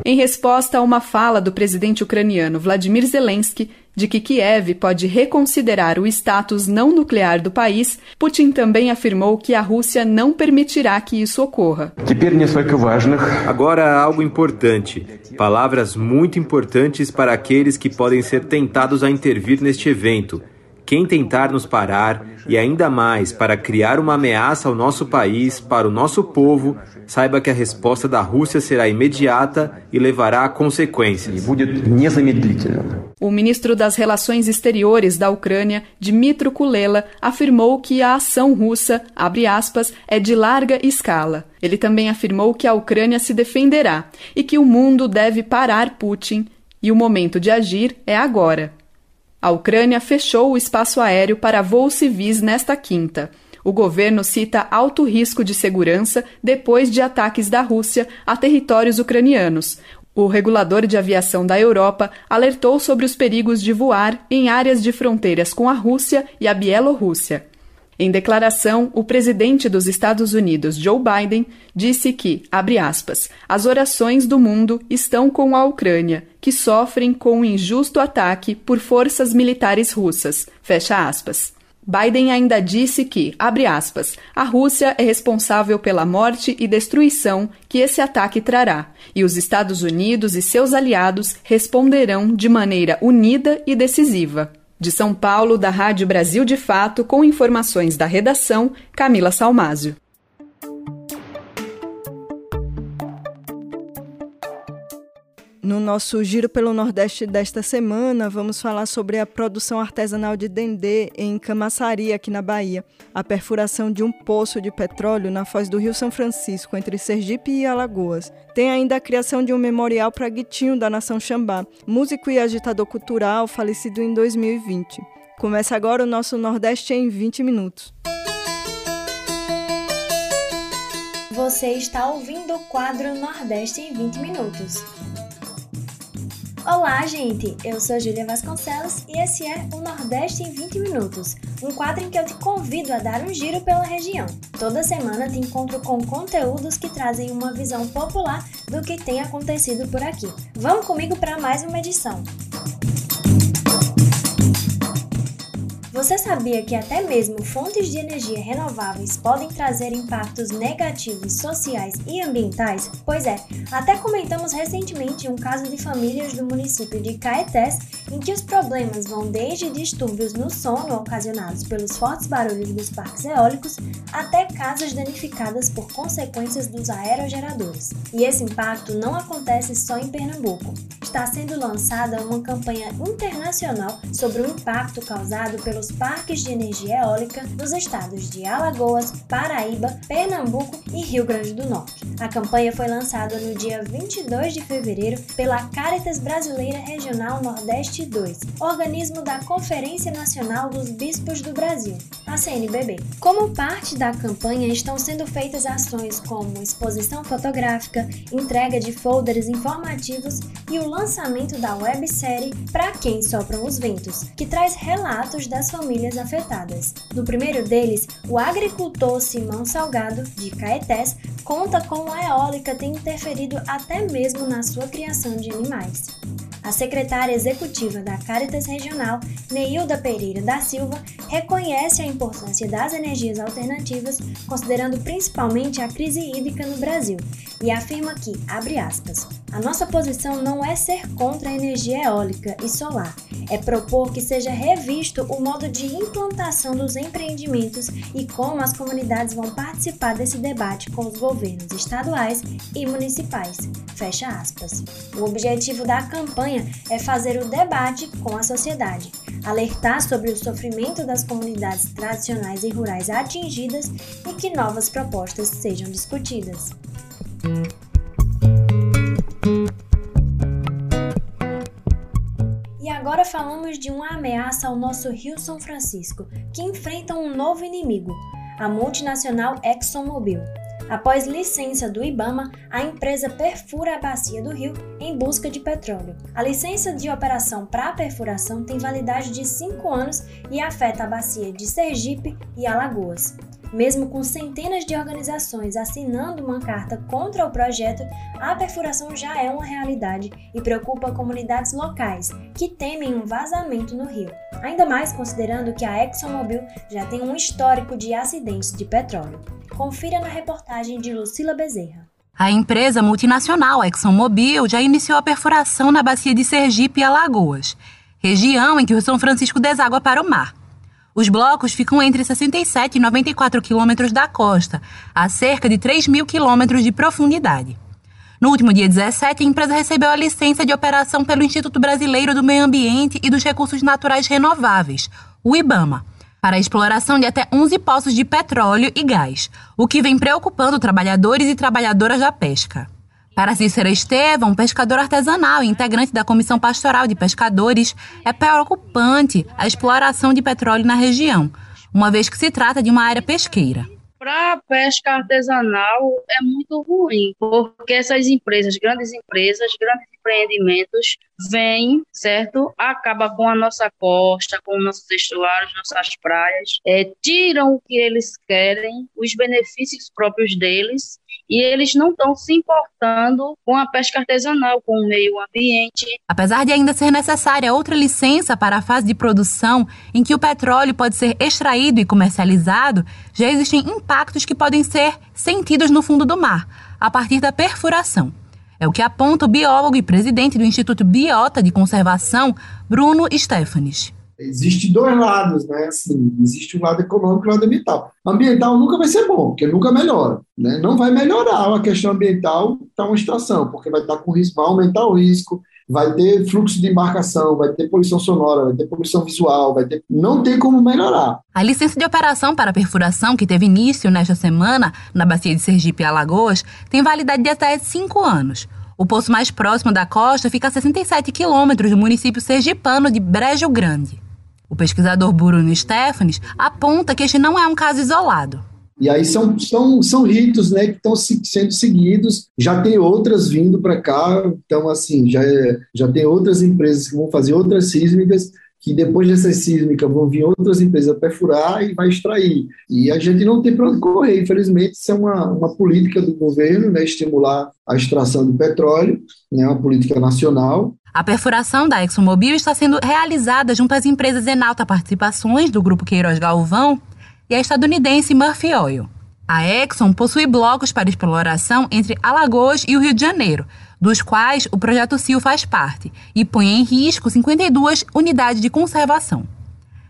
Em resposta a uma fala do presidente ucraniano Vladimir Zelensky, de que Kiev pode reconsiderar o status não nuclear do país, Putin também afirmou que a Rússia não permitirá que isso ocorra. Agora algo importante. Palavras muito importantes para aqueles que podem ser tentados a intervir neste evento. Quem tentar nos parar, e ainda mais para criar uma ameaça ao nosso país, para o nosso povo, saiba que a resposta da Rússia será imediata e levará a consequências. O ministro das Relações Exteriores da Ucrânia, Dmitro Kuleba, afirmou que a ação russa, abre aspas, é de larga escala. Ele também afirmou que a Ucrânia se defenderá e que o mundo deve parar Putin e o momento de agir é agora. A Ucrânia fechou o espaço aéreo para voos civis nesta quinta. O governo cita alto risco de segurança depois de ataques da Rússia a territórios ucranianos. O regulador de aviação da Europa alertou sobre os perigos de voar em áreas de fronteiras com a Rússia e a Bielorrússia. Em declaração, o presidente dos Estados Unidos, Joe Biden, disse que, abre aspas, as orações do mundo estão com a Ucrânia, que sofrem com um injusto ataque por forças militares russas, fecha aspas. Biden ainda disse que, abre aspas, a Rússia é responsável pela morte e destruição que esse ataque trará, e os Estados Unidos e seus aliados responderão de maneira unida e decisiva. De São Paulo, da Rádio Brasil de Fato, com informações da redação, Camila Salmásio. No nosso Giro pelo Nordeste desta semana, vamos falar sobre a produção artesanal de dendê em Camaçari, aqui na Bahia. A perfuração de um poço de petróleo na foz do Rio São Francisco, entre Sergipe e Alagoas. Tem ainda a criação de um memorial para Guitinho da Nação Xambá, músico e agitador cultural falecido em 2020. Começa agora o nosso Nordeste em 20 minutos. Você está ouvindo o quadro Nordeste em 20 minutos. Olá, gente! Eu sou Júlia Vasconcelos e esse é o Nordeste em 20 Minutos, um quadro em que eu te convido a dar um giro pela região. Toda semana te encontro com conteúdos que trazem uma visão popular do que tem acontecido por aqui. Vamos comigo para mais uma edição! Você sabia que até mesmo fontes de energia renováveis podem trazer impactos negativos sociais e ambientais? Pois é, até comentamos recentemente um caso de famílias do município de Caetés em que os problemas vão desde distúrbios no sono ocasionados pelos fortes barulhos dos parques eólicos até casas danificadas por consequências dos aerogeradores. E esse impacto não acontece só em Pernambuco. Está sendo lançada uma campanha internacional sobre o impacto causado pelos nos parques de energia eólica dos estados de Alagoas, Paraíba, Pernambuco e Rio Grande do Norte. A campanha foi lançada no dia 22 de fevereiro pela Caritas Brasileira Regional Nordeste 2, organismo da Conferência Nacional dos Bispos do Brasil, a CNBB. Como parte da campanha estão sendo feitas ações como exposição fotográfica, entrega de folders informativos e o lançamento da websérie Para Quem Sopram os Ventos, que traz relatos das famílias afetadas. No primeiro deles, o agricultor Simão Salgado, de Caetés, conta como a eólica tem interferido até mesmo na sua criação de animais. A secretária executiva da Caritas Regional, Neilda Pereira da Silva, reconhece a importância das energias alternativas, considerando principalmente a crise hídrica no Brasil, e afirma que, abre aspas, a nossa posição não é ser contra a energia eólica e solar, é propor que seja revisto o modo de implantação dos empreendimentos e como as comunidades vão participar desse debate com os governos estaduais e municipais. Fecha aspas. O objetivo da campanha é fazer o debate com a sociedade, alertar sobre o sofrimento das comunidades tradicionais e rurais atingidas e que novas propostas sejam discutidas. E agora falamos de uma ameaça ao nosso Rio São Francisco, que enfrenta um novo inimigo, a multinacional ExxonMobil. Após licença do IBAMA, a empresa perfura a bacia do rio em busca de petróleo. A licença de operação para perfuração tem validade de 5 anos e afeta a bacia de Sergipe e Alagoas. Mesmo com centenas de organizações assinando uma carta contra o projeto, a perfuração já é uma realidade e preocupa comunidades locais que temem um vazamento no rio. Ainda mais considerando que a ExxonMobil já tem um histórico de acidentes de petróleo. Confira na reportagem de Lucila Bezerra. A empresa multinacional ExxonMobil já iniciou a perfuração na bacia de Sergipe e Alagoas, região em que o São Francisco deságua para o mar. Os blocos ficam entre 67 e 94 quilômetros da costa, a cerca de 3 mil quilômetros de profundidade. No último dia 17, a empresa recebeu a licença de operação pelo Instituto Brasileiro do Meio Ambiente e dos Recursos Naturais Renováveis, o IBAMA, para a exploração de até 11 poços de petróleo e gás, o que vem preocupando trabalhadores e trabalhadoras da pesca. Para Cícera Estevam, pescador artesanal e integrante da Comissão Pastoral de Pescadores, é preocupante a exploração de petróleo na região, uma vez que se trata de uma área pesqueira. Para a pesca artesanal é muito ruim, porque essas empresas, grandes empresas, grandes empreendimentos, vêm, certo? Acaba com a nossa costa, com nossos estuários, nossas praias, é, tiram o que eles querem, os benefícios próprios deles, e eles não estão se importando com a pesca artesanal, com o meio ambiente. Apesar de ainda ser necessária outra licença para a fase de produção em que o petróleo pode ser extraído e comercializado, já existem impactos que podem ser sentidos no fundo do mar, a partir da perfuração. É o que aponta o biólogo e presidente do Instituto Biota de Conservação, Bruno Stefanes. Existe dois lados, né? Assim, existe um lado econômico e um lado ambiental. Ambiental nunca vai ser bom, porque nunca melhora. Né? Não vai melhorar a questão ambiental está uma estação, porque vai estar com risco, vai aumentar o risco, vai ter fluxo de embarcação, vai ter poluição sonora, vai ter poluição visual, vai ter. Não tem como melhorar. A licença de operação para perfuração, que teve início nesta semana na bacia de Sergipe e Alagoas, tem validade de até cinco anos. O poço mais próximo da costa fica a 67 quilômetros do município sergipano de Brejo Grande. O pesquisador Bruno Stefanes aponta que este não é um caso isolado. E aí são, são, são ritos né, que estão sendo seguidos. Já tem outras vindo para cá, então, assim, já, é, já tem outras empresas que vão fazer outras sísmicas que depois dessa sísmica vão vir outras empresas perfurar e vai extrair. E a gente não tem para onde correr, infelizmente, isso é uma, uma política do governo, né, estimular a extração do petróleo, né, uma política nacional. A perfuração da ExxonMobil está sendo realizada junto às empresas Enalta Participações, do Grupo Queiroz Galvão, e a estadunidense Murphy Oil. A Exxon possui blocos para exploração entre Alagoas e o Rio de Janeiro, dos quais o projeto CIL faz parte, e põe em risco 52 unidades de conservação.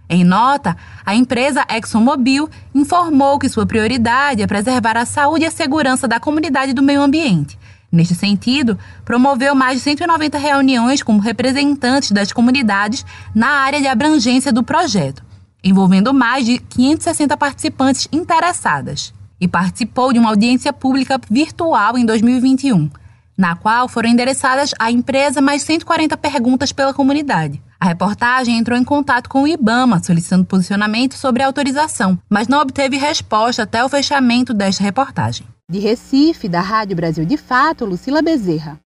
Em nota, a empresa ExxonMobil informou que sua prioridade é preservar a saúde e a segurança da comunidade do meio ambiente. Neste sentido, promoveu mais de 190 reuniões com representantes das comunidades na área de abrangência do projeto, envolvendo mais de 560 participantes interessadas. E participou de uma audiência pública virtual em 2021 na qual foram endereçadas à empresa mais 140 perguntas pela comunidade. A reportagem entrou em contato com o IBAMA solicitando posicionamento sobre a autorização, mas não obteve resposta até o fechamento desta reportagem. De Recife, da Rádio Brasil de Fato, Lucila Bezerra.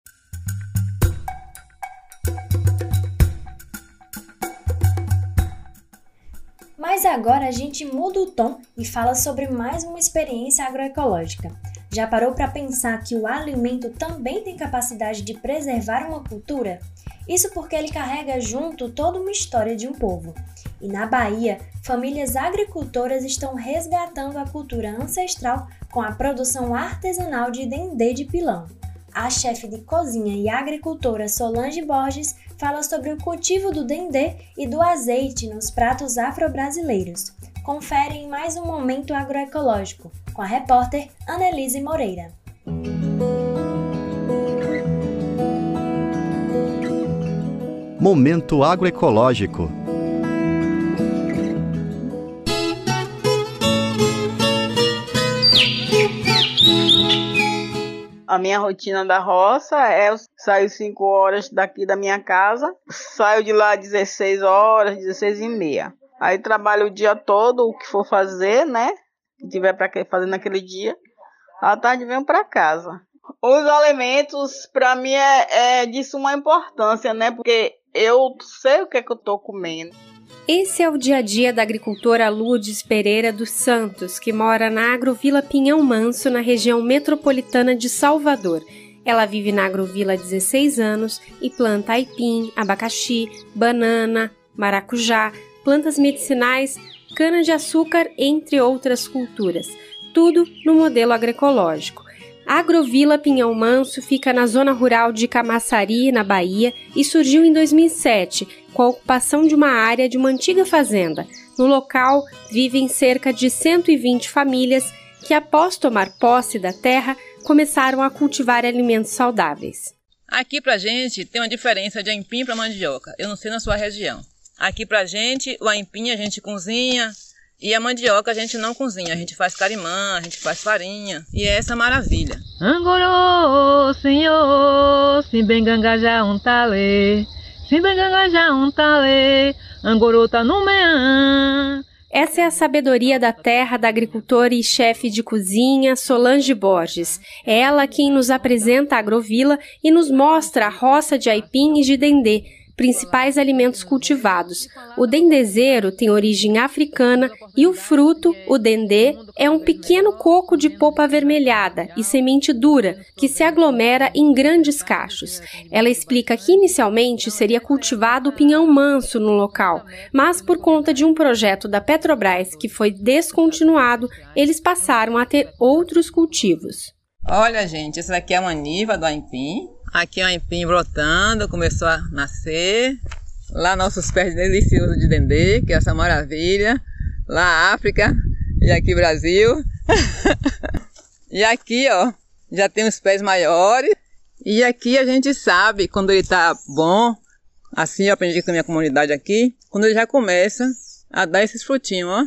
Mas agora a gente muda o tom e fala sobre mais uma experiência agroecológica. Já parou para pensar que o alimento também tem capacidade de preservar uma cultura? Isso porque ele carrega junto toda uma história de um povo. E na Bahia, famílias agricultoras estão resgatando a cultura ancestral com a produção artesanal de dendê de pilão. A chefe de cozinha e agricultora Solange Borges fala sobre o cultivo do dendê e do azeite nos pratos afro-brasileiros. Confere em mais um momento agroecológico com a repórter Annelise Moreira. Momento agroecológico. A minha rotina da roça é eu saio 5 horas daqui da minha casa, saio de lá 16 horas, 16 e meia. Aí trabalho o dia todo, o que for fazer, né? que tiver para fazer naquele dia. À tarde venho para casa. Os alimentos, para mim, é, é de suma importância, né? Porque eu sei o que é que eu tô comendo. Esse é o dia a dia da agricultora Lourdes Pereira dos Santos, que mora na Agrovila Pinhão Manso, na região metropolitana de Salvador. Ela vive na Agrovila há 16 anos e planta aipim, abacaxi, banana, maracujá, plantas medicinais, cana-de-açúcar, entre outras culturas, tudo no modelo agroecológico. A Agrovila Pinhão Manso fica na zona rural de Camaçari, na Bahia, e surgiu em 2007, com a ocupação de uma área de uma antiga fazenda. No local vivem cerca de 120 famílias que, após tomar posse da terra, começaram a cultivar alimentos saudáveis. Aqui pra gente tem uma diferença de aipim para mandioca. Eu não sei na sua região. Aqui pra gente, o aipim a gente cozinha e a mandioca a gente não cozinha. A gente faz carimã, a gente faz farinha e é essa maravilha. Angorô, senhor, se bem já um se bem já um tale, angorô tá no meã. Essa é a sabedoria da terra da agricultora e chefe de cozinha Solange Borges. É ela quem nos apresenta a agrovila e nos mostra a roça de aipim e de dendê, principais alimentos cultivados. O dendezeiro tem origem africana e o fruto, o dendê, é um pequeno coco de polpa avermelhada e semente dura que se aglomera em grandes cachos. Ela explica que inicialmente seria cultivado o pinhão manso no local, mas por conta de um projeto da Petrobras que foi descontinuado, eles passaram a ter outros cultivos. Olha, gente, essa daqui é a maniva do aipim. Aqui é o aipim brotando, começou a nascer. Lá nossos pés deliciosos de dendê, que é essa maravilha. Lá África e aqui Brasil. e aqui, ó, já tem os pés maiores. E aqui a gente sabe quando ele tá bom. Assim eu aprendi com a minha comunidade aqui. Quando ele já começa a dar esses frutinhos, ó.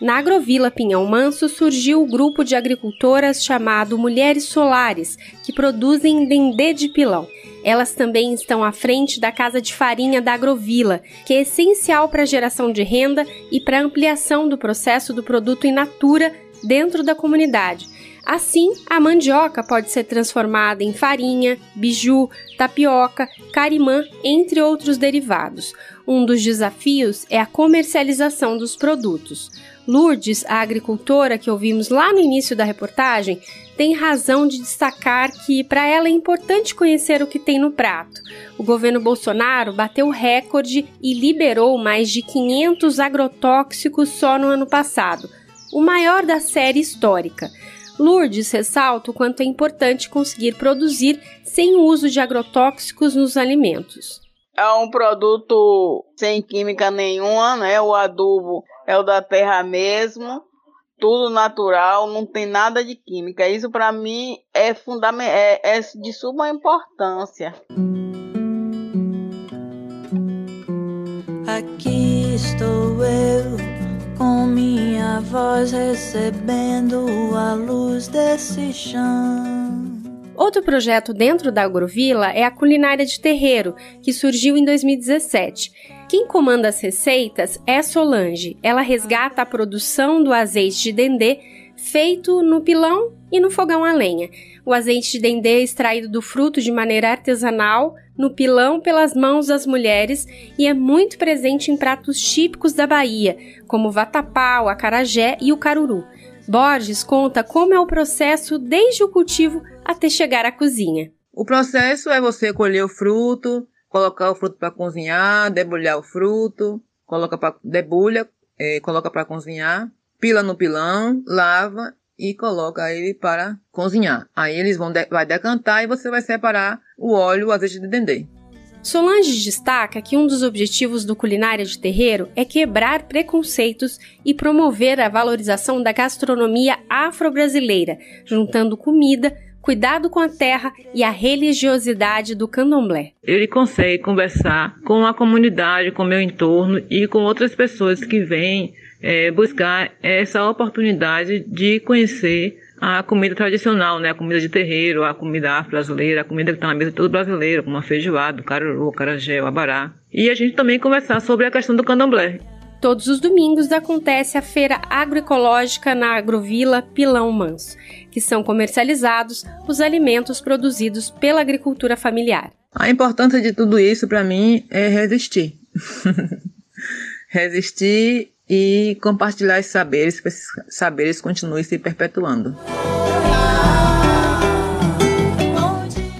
Na Agrovila Pinhão Manso surgiu o grupo de agricultoras chamado Mulheres Solares, que produzem dendê de pilão. Elas também estão à frente da Casa de Farinha da Agrovila, que é essencial para a geração de renda e para a ampliação do processo do produto in natura dentro da comunidade. Assim, a mandioca pode ser transformada em farinha, biju, tapioca, carimã, entre outros derivados. Um dos desafios é a comercialização dos produtos. Lourdes, a agricultora que ouvimos lá no início da reportagem, tem razão de destacar que para ela é importante conhecer o que tem no prato. O governo Bolsonaro bateu recorde e liberou mais de 500 agrotóxicos só no ano passado, o maior da série histórica. Lourdes ressalta o quanto é importante conseguir produzir sem o uso de agrotóxicos nos alimentos. É um produto sem química nenhuma, né? O adubo é o da terra mesmo, tudo natural, não tem nada de química. Isso para mim é fundamental, é, é de suma importância. Aqui estou eu com minha voz recebendo a luz desse chão. Outro projeto dentro da Agrovila é a culinária de terreiro, que surgiu em 2017. Quem comanda as receitas é Solange. Ela resgata a produção do azeite de dendê feito no pilão e no fogão a lenha. O azeite de dendê é extraído do fruto de maneira artesanal, no pilão pelas mãos das mulheres e é muito presente em pratos típicos da Bahia, como o vatapá, o acarajé e o caruru. Borges conta como é o processo desde o cultivo até chegar à cozinha. O processo é você colher o fruto, colocar o fruto para cozinhar, debulhar o fruto, coloca para debulha, é, coloca para cozinhar, pila no pilão, lava e coloca ele para cozinhar. Aí eles vão de, vai decantar e você vai separar o óleo, o azeite de dendê. Solange destaca que um dos objetivos do Culinária de Terreiro é quebrar preconceitos e promover a valorização da gastronomia afro-brasileira, juntando comida, cuidado com a terra e a religiosidade do candomblé. Ele consegue conversar com a comunidade, com o meu entorno e com outras pessoas que vêm é, buscar essa oportunidade de conhecer a comida tradicional, né? A comida de terreiro, a comida afro-brasileira, a comida que está na mesa de todo brasileiro, como a feijoada, o caruru, o carajé, o abará. E a gente também conversar sobre a questão do candomblé. Todos os domingos acontece a feira agroecológica na Agrovila Pilão Manso, que são comercializados os alimentos produzidos pela agricultura familiar. A importância de tudo isso para mim é resistir. resistir e compartilhar esses saberes, para esses saberes continuem se perpetuando.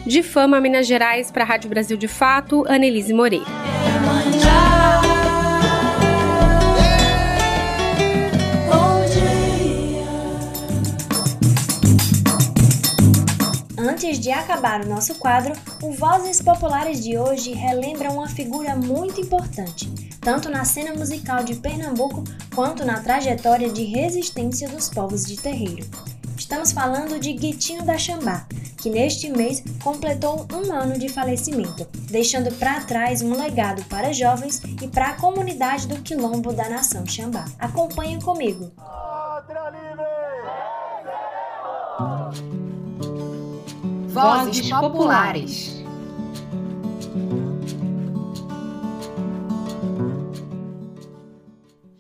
De Fama, Minas Gerais, para a Rádio Brasil de Fato, Annelise Moreira. Antes de acabar o nosso quadro, o Vozes Populares de hoje relembra uma figura muito importante, tanto na cena musical de Pernambuco quanto na trajetória de resistência dos povos de terreiro. Estamos falando de Guitinho da Xambá, que neste mês completou um ano de falecimento, deixando para trás um legado para jovens e para a comunidade do quilombo da nação Xambá. Acompanhe comigo. Vozes Populares.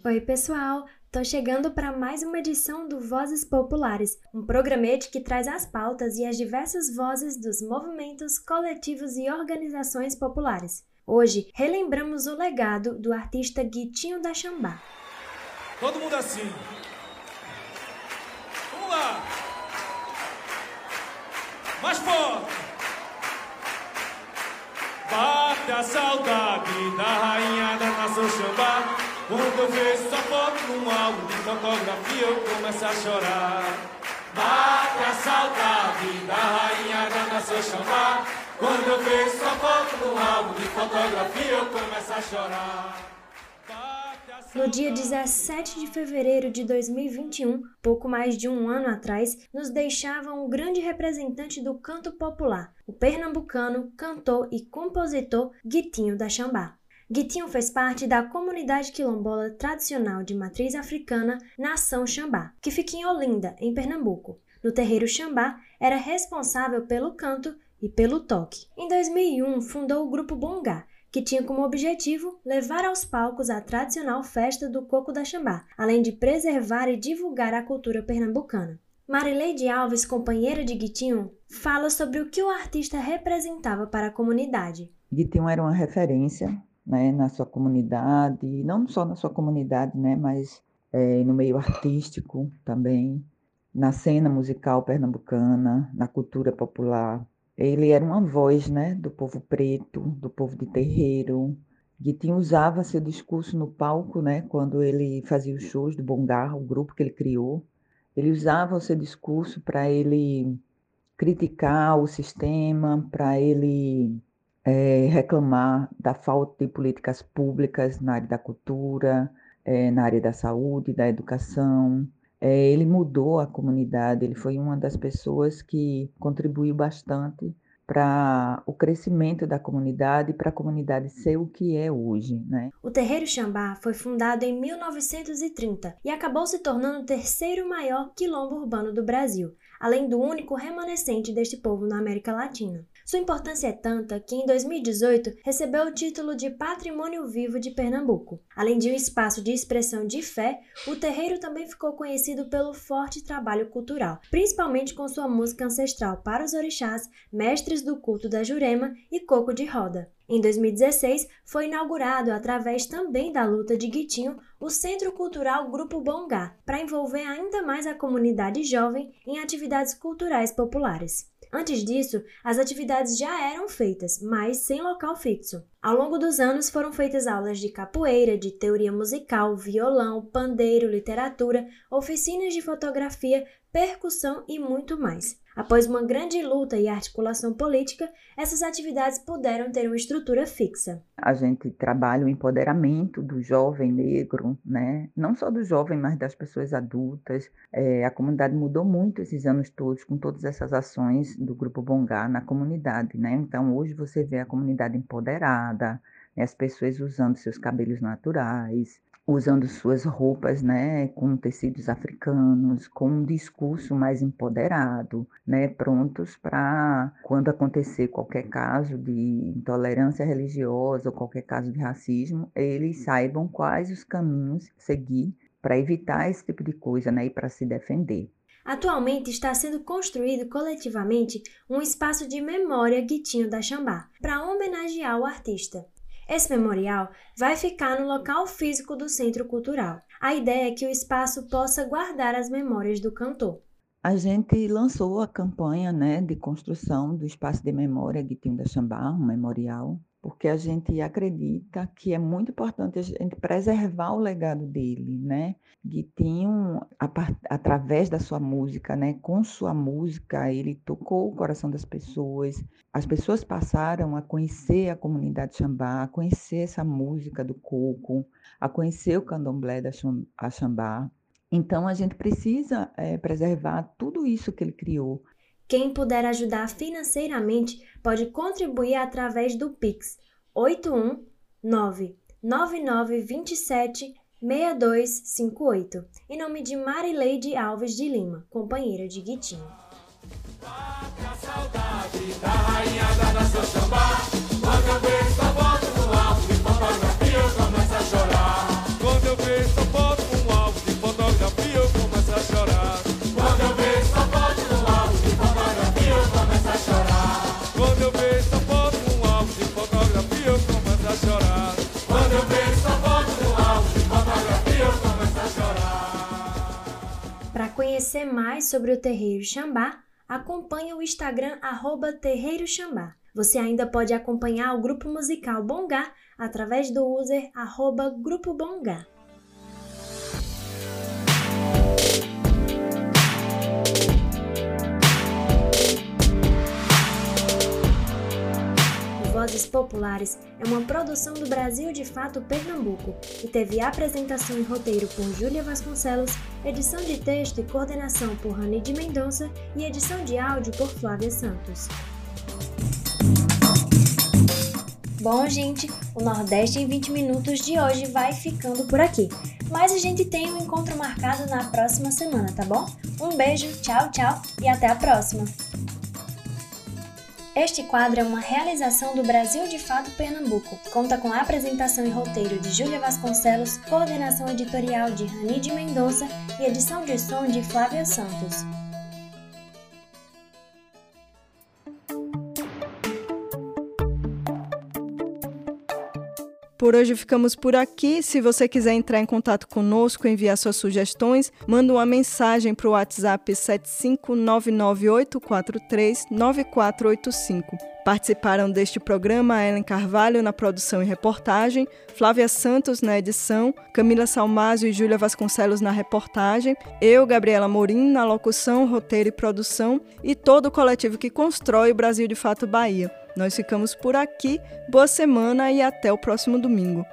Oi, pessoal! Tô chegando para mais uma edição do Vozes Populares, um programete que traz as pautas e as diversas vozes dos movimentos, coletivos e organizações populares. Hoje, relembramos o legado do artista Guitinho da Xambá. Todo mundo assim. Vamos lá. Mais forte. Bate a saudade da rainha da nação Xambá. Quando eu vejo sua foto num álbum de fotografia, eu começo a chorar. Bate a saudade da rainha da nação Xambá. Quando eu vejo sua foto no álbum de fotografia, eu começo a chorar. No dia 17 de fevereiro de 2021, pouco mais de um ano atrás, nos deixava um grande representante do canto popular, o pernambucano, cantor e compositor Guitinho da Xambá. Guitinho fez parte da comunidade quilombola tradicional de matriz africana Nação Xambá, que fica em Olinda, em Pernambuco. No terreiro Xambá, era responsável pelo canto e pelo toque. Em 2001, fundou o grupo Bongá, que tinha como objetivo levar aos palcos a tradicional festa do coco da Xambá, além de preservar e divulgar a cultura pernambucana. Marileide Alves, companheira de Guitinho, fala sobre o que o artista representava para a comunidade. Guitinho era uma referência né, na sua comunidade, não só na sua comunidade, né, mas é, no meio artístico também, na cena musical pernambucana, na cultura popular, ele era uma voz né, do povo preto, do povo de terreiro. Guitinho usava seu discurso no palco, né, quando ele fazia os shows do Bongar, o grupo que ele criou. Ele usava o seu discurso para ele criticar o sistema, para ele é, reclamar da falta de políticas públicas na área da cultura, é, na área da saúde, da educação. É, ele mudou a comunidade, ele foi uma das pessoas que contribuiu bastante para o crescimento da comunidade e para a comunidade ser o que é hoje, né? O Terreiro Xambá foi fundado em 1930 e acabou se tornando o terceiro maior quilombo urbano do Brasil, além do único remanescente deste povo na América Latina. Sua importância é tanta que em 2018 recebeu o título de Patrimônio Vivo de Pernambuco. Além de um espaço de expressão de fé, o terreiro também ficou conhecido pelo forte trabalho cultural, principalmente com sua música ancestral para os orixás, mestres do culto da Jurema e coco de roda. Em 2016, foi inaugurado, através também da luta de Guitinho, o Centro Cultural Grupo Bongá, para envolver ainda mais a comunidade jovem em atividades culturais populares. Antes disso, as atividades já eram feitas, mas sem local fixo. Ao longo dos anos foram feitas aulas de capoeira, de teoria musical, violão, pandeiro, literatura, oficinas de fotografia, percussão e muito mais. Após uma grande luta e articulação política, essas atividades puderam ter uma estrutura fixa. A gente trabalha o empoderamento do jovem negro, né? não só do jovem, mas das pessoas adultas. É, a comunidade mudou muito esses anos todos com todas essas ações do Grupo Bongá na comunidade. Né? Então, hoje você vê a comunidade empoderada, né? as pessoas usando seus cabelos naturais, usando suas roupas, né, com tecidos africanos, com um discurso mais empoderado, né, prontos para quando acontecer qualquer caso de intolerância religiosa ou qualquer caso de racismo, eles saibam quais os caminhos seguir para evitar esse tipo de coisa, né, e para se defender. Atualmente está sendo construído coletivamente um espaço de memória Guitinho da Xambá, para homenagear o artista. Esse memorial vai ficar no local físico do Centro Cultural. A ideia é que o espaço possa guardar as memórias do cantor. A gente lançou a campanha né, de construção do espaço de memória Guitinho da Xambá, um memorial, porque a gente acredita que é muito importante a gente preservar o legado dele, né? Guitinho, através da sua música, né? Com sua música, ele tocou o coração das pessoas. As pessoas passaram a conhecer a comunidade Xambá, a conhecer essa música do coco, a conhecer o candomblé da Xambá. Então, a gente precisa é, preservar tudo isso que ele criou. Quem puder ajudar financeiramente pode contribuir através do Pix 819 9927 6258, em nome de Marileide Alves de Lima, companheira de Guitinho. saudade da rainha da nação conhecer mais sobre o Terreiro Xambá, acompanhe o Instagram arroba Terreiro Xambá. Você ainda pode acompanhar o grupo musical Bongá através do user arroba Grupo Bongá. Vozes Populares é uma produção do Brasil de Fato Pernambuco e teve apresentação e roteiro por Júlia Vasconcelos, edição de texto e coordenação por Rani de Mendonça e edição de áudio por Flávia Santos. Bom, gente, o Nordeste em 20 minutos de hoje vai ficando por aqui. Mas a gente tem um encontro marcado na próxima semana, tá bom? Um beijo, tchau, tchau e até a próxima! Este quadro é uma realização do Brasil de Fato Pernambuco. Conta com a apresentação e roteiro de Júlia Vasconcelos, coordenação editorial de Rani de Mendonça e edição de som de Flávia Santos. Por hoje ficamos por aqui. Se você quiser entrar em contato conosco, enviar suas sugestões, manda uma mensagem para o WhatsApp 75998439485. Participaram deste programa Ellen Carvalho na produção e reportagem, Flávia Santos na edição, Camila Salmásio e Júlia Vasconcelos na reportagem, eu, Gabriela Morim, na locução, roteiro e produção e todo o coletivo que constrói o Brasil de Fato Bahia. Nós ficamos por aqui. Boa semana e até o próximo domingo.